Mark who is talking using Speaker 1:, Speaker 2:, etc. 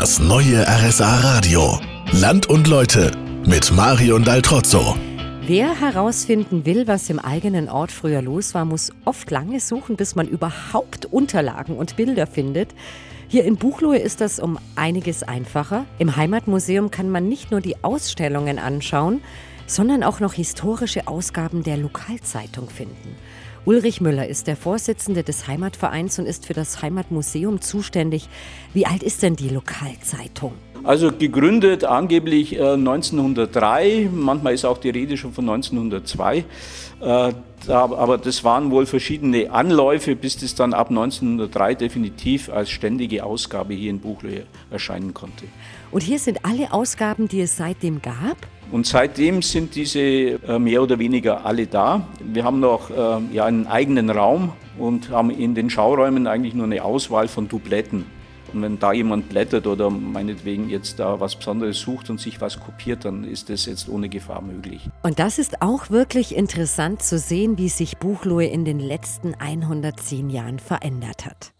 Speaker 1: Das neue RSA Radio. Land und Leute mit Marion Daltrozzo.
Speaker 2: Wer herausfinden will, was im eigenen Ort früher los war, muss oft lange suchen, bis man überhaupt Unterlagen und Bilder findet. Hier in Buchloe ist das um einiges einfacher. Im Heimatmuseum kann man nicht nur die Ausstellungen anschauen, sondern auch noch historische Ausgaben der Lokalzeitung finden. Ulrich Müller ist der Vorsitzende des Heimatvereins und ist für das Heimatmuseum zuständig. Wie alt ist denn die Lokalzeitung?
Speaker 3: Also gegründet angeblich 1903, äh, manchmal ist auch die Rede schon von 1902. Äh, aber das waren wohl verschiedene Anläufe, bis das dann ab 1903 definitiv als ständige Ausgabe hier in Buchloe erscheinen konnte.
Speaker 2: Und hier sind alle Ausgaben, die es seitdem gab?
Speaker 3: Und seitdem sind diese äh, mehr oder weniger alle da. Wir haben noch ja, einen eigenen Raum und haben in den Schauräumen eigentlich nur eine Auswahl von Dubletten. Und wenn da jemand blättert oder meinetwegen jetzt da was Besonderes sucht und sich was kopiert, dann ist das jetzt ohne Gefahr möglich.
Speaker 2: Und das ist auch wirklich interessant zu sehen, wie sich Buchloe in den letzten 110 Jahren verändert hat.